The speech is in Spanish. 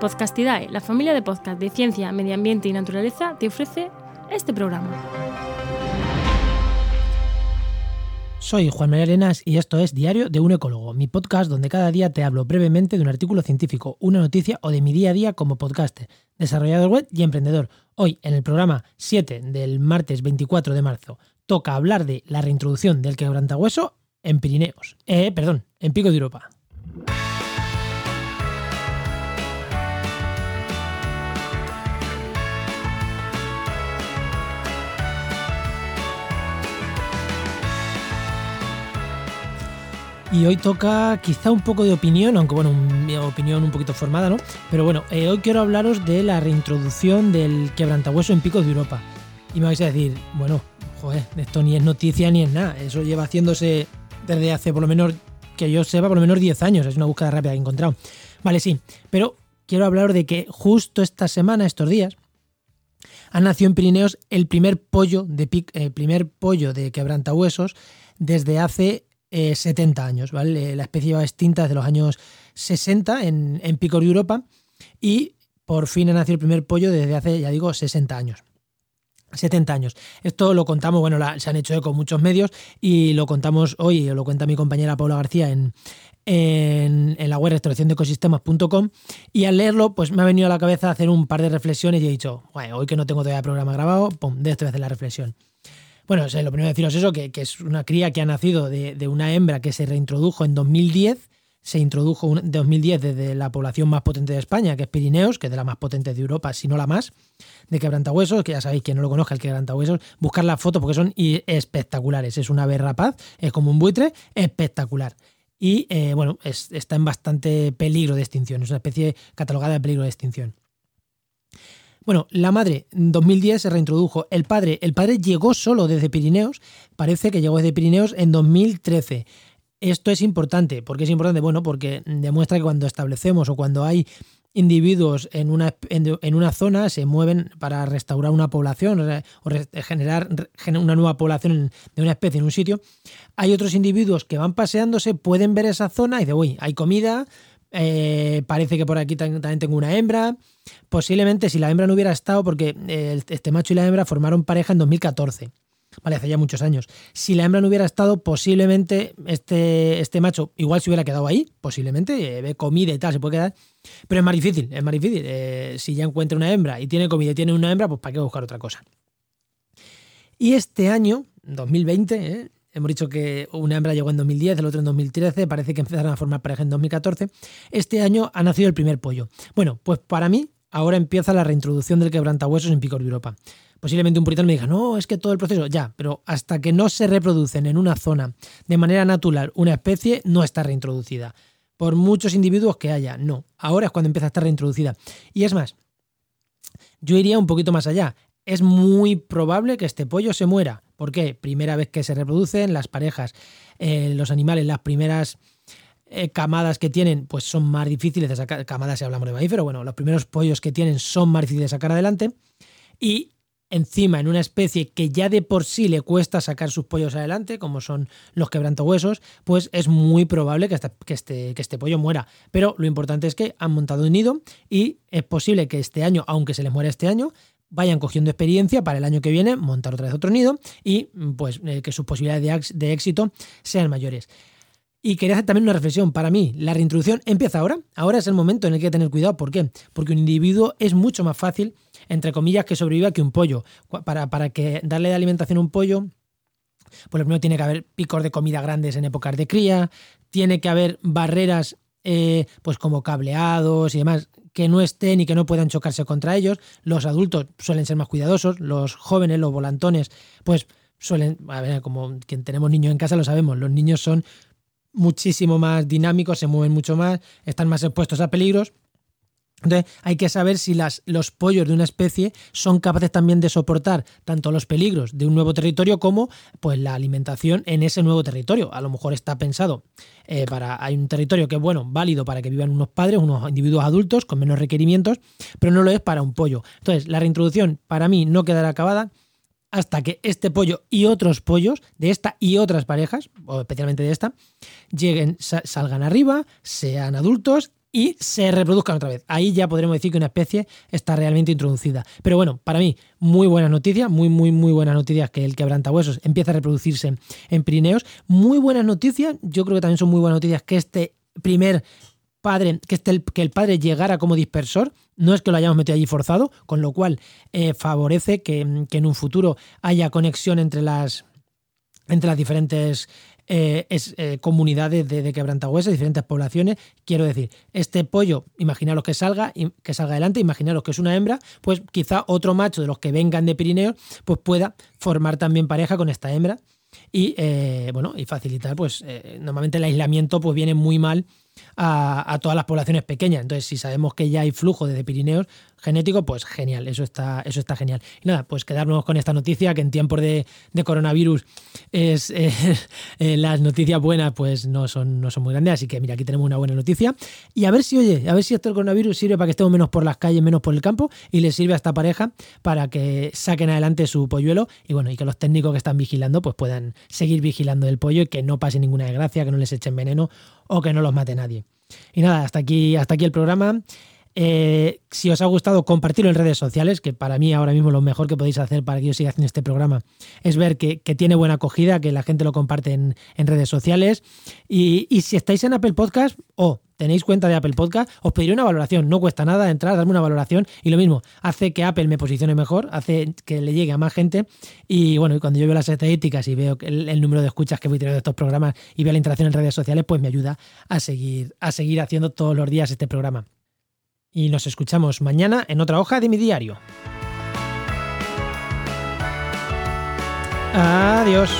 Podcastidae, la familia de podcast de ciencia, medio ambiente y naturaleza, te ofrece este programa. Soy Juan María Arenas y esto es Diario de un Ecólogo, mi podcast donde cada día te hablo brevemente de un artículo científico, una noticia o de mi día a día como podcaster, desarrollador web y emprendedor. Hoy, en el programa 7 del martes 24 de marzo, toca hablar de la reintroducción del quebrantahueso en Pirineos. Eh, perdón, en Pico de Europa. Y hoy toca quizá un poco de opinión, aunque bueno, mi opinión un poquito formada, ¿no? Pero bueno, eh, hoy quiero hablaros de la reintroducción del quebrantahueso en Picos de Europa. Y me vais a decir, bueno, joder, esto ni es noticia ni es nada. Eso lleva haciéndose desde hace por lo menos, que yo sepa, por lo menos 10 años. Es una búsqueda rápida que he encontrado. Vale, sí, pero quiero hablaros de que justo esta semana, estos días, ha nacido en Pirineos el primer pollo de, el primer pollo de quebrantahuesos desde hace 70 eh, años, ¿vale? La especie va extinta desde los años 60 en, en Picor de Europa y por fin ha nacido el primer pollo desde hace, ya digo, 60 años. 70 años. Esto lo contamos, bueno, se han hecho eco muchos medios y lo contamos hoy, lo cuenta mi compañera Paula García en, en, la web restauraciondeecosistemas.com y al leerlo pues me ha venido a la cabeza hacer un par de reflexiones y he dicho, bueno, hoy que no tengo todavía programa grabado, pum, de esto voy a hacer la reflexión. Bueno, lo primero deciros eso, que, es una cría que ha nacido de, una hembra que se reintrodujo en 2010. Se introdujo en 2010 desde la población más potente de España, que es Pirineos, que es de las más potentes de Europa, si no la más, de quebrantahuesos, que ya sabéis, que no lo conozca el quebrantahuesos, buscar las fotos porque son espectaculares. Es una ave rapaz, es como un buitre, espectacular. Y eh, bueno, está en bastante peligro de extinción, es una especie catalogada de peligro de extinción. Bueno, la madre en 2010 se reintrodujo. El padre, el padre llegó solo desde Pirineos, parece que llegó desde Pirineos en 2013. Esto es importante. ¿Por qué es importante? Bueno, porque demuestra que cuando establecemos o cuando hay individuos en una, en, una zona se mueven para restaurar una población o generar una nueva población de una especie en un sitio. Hay otros individuos que van paseándose, pueden ver esa zona y dicen, uy, hay comida, eh, parece que por aquí también tengo una hembra. Posiblemente si la hembra no hubiera estado, porque eh, este macho y la hembra formaron pareja en 2014. Vale, hace ya muchos años. Si la hembra no hubiera estado, posiblemente este, este macho igual se hubiera quedado ahí, posiblemente, eh, ve comida y tal, se puede quedar. Pero es más difícil, es más difícil. si ya encuentra una hembra y tiene comida y tiene una hembra, pues ¿para qué buscar otra cosa? Y este año, 2020, Hemos dicho que una hembra llegó en 2010, el otro en 2013, parece que empezaron a formar pareja en 2014. Este año ha nacido el primer pollo. Bueno, pues para mí ahora empieza la reintroducción del quebrantahuesos en Picor de Europa. Posiblemente un puritano me diga, no, es que todo el proceso, ya, pero hasta que no se reproducen en una zona de manera natural una especie, no está reintroducida. Por muchos individuos que haya, no. Ahora es cuando empieza a estar reintroducida. Y es más, yo iría un poquito más allá. Es muy probable que este pollo se muera ¿Por qué? Primera vez que se reproducen las parejas, eh, los animales, las primeras eh, camadas que tienen, pues son más difíciles de sacar. Camadas si hablamos de mamífero, bueno, los primeros pollos que tienen son más difíciles de sacar adelante. Y encima en una especie que ya de por sí le cuesta sacar sus pollos adelante, como son los quebrantahuesos, pues es muy probable que que, este, que este pollo muera. Pero lo importante es que han montado un nido y es posible que este año, aunque se les muera este año, vayan cogiendo experiencia para el año que viene montar otra vez otro nido y pues eh, que sus posibilidades de, éxito sean mayores. Y quería hacer también una reflexión. Para mí, la reintroducción empieza ahora. Ahora es el momento en el que hay que tener cuidado. ¿Por qué? Porque un individuo es mucho más fácil, entre comillas, que sobreviva que un pollo. Para, para que darle de alimentación a un pollo, pues lo primero tiene que haber picos de comida grandes en épocas de cría, tiene que haber barreras eh, pues como cableados y demás que no estén y que no puedan chocarse contra ellos. Los adultos suelen ser más cuidadosos, los jóvenes, los volantones, pues suelen, a ver, como quien tenemos niños en casa lo sabemos, los niños son muchísimo más dinámicos, se mueven mucho más, están más expuestos a peligros entonces hay que saber si las, los pollos de una especie son capaces también de soportar tanto los peligros de un nuevo territorio como pues, la alimentación en ese nuevo territorio. A lo mejor está pensado eh, para. Hay un territorio que es bueno, válido para que vivan unos padres, unos individuos adultos con menos requerimientos, pero no lo es para un pollo. Entonces, la reintroducción para mí no quedará acabada hasta que este pollo y otros pollos de esta y otras parejas, o especialmente de esta, lleguen, salgan arriba, sean adultos y se reproduzcan otra vez. Ahí ya podremos decir que una especie está realmente introducida. Pero bueno, para mí, muy buenas noticias, muy, muy, muy buenas noticias que el quebrantahuesos empieza a reproducirse en Pirineos. Muy buenas noticias, yo creo que también son muy buenas noticias que este primer padre, que, este, que el padre llegara como dispersor, no es que lo hayamos metido allí forzado, con lo cual eh, favorece que, que en un futuro haya conexión entre las, entre las diferentes eh, es, eh, comunidades de, de quebrantahuesos, diferentes poblaciones. Quiero decir, este pollo, imaginaros que salga, que salga adelante, imaginaros que es una hembra, pues quizá otro macho de los que vengan de Pirineos, pues pueda formar también pareja con esta hembra y eh, bueno y facilitar pues normalmente el aislamiento pues viene muy mal a, todas las poblaciones pequeñas. Entonces, si sabemos que ya hay flujo desde Pirineos genético, pues genial, eso está, eso está genial. Y nada, pues quedarnos con esta noticia que en tiempos de, coronavirus es eh, eh, las noticias buenas pues no son, no son muy grandes. Así que mira, aquí tenemos una buena noticia. Y a ver si, oye, a ver si esto del coronavirus sirve para que estemos menos por las calles, menos por el campo, y le sirve a esta pareja para que saquen adelante su polluelo y bueno, y que los técnicos que están vigilando pues puedan seguir vigilando el pollo y que no pase ninguna desgracia, que no les echen veneno o que no los mate nadie. Y nada, hasta aquí, hasta aquí el programa. Eh, si os ha gustado, compartirlo en redes sociales, que para mí ahora mismo lo mejor que podéis hacer para que yo siga haciendo este programa es ver que, tiene buena acogida, que la gente lo comparte en, redes sociales. Y, si estáis en Apple Podcast o tenéis cuenta de Apple Podcast, os pediré una valoración. No cuesta nada entrar, darme una valoración y lo mismo, hace que Apple me posicione mejor, hace que le llegue a más gente. Y bueno, cuando yo veo las estadísticas y veo el, el número de escuchas que voy teniendo de estos programas y veo la interacción en redes sociales, pues me ayuda a seguir, a seguir haciendo todos los días este programa y nos escuchamos mañana en otra hoja de mi diario. Adiós.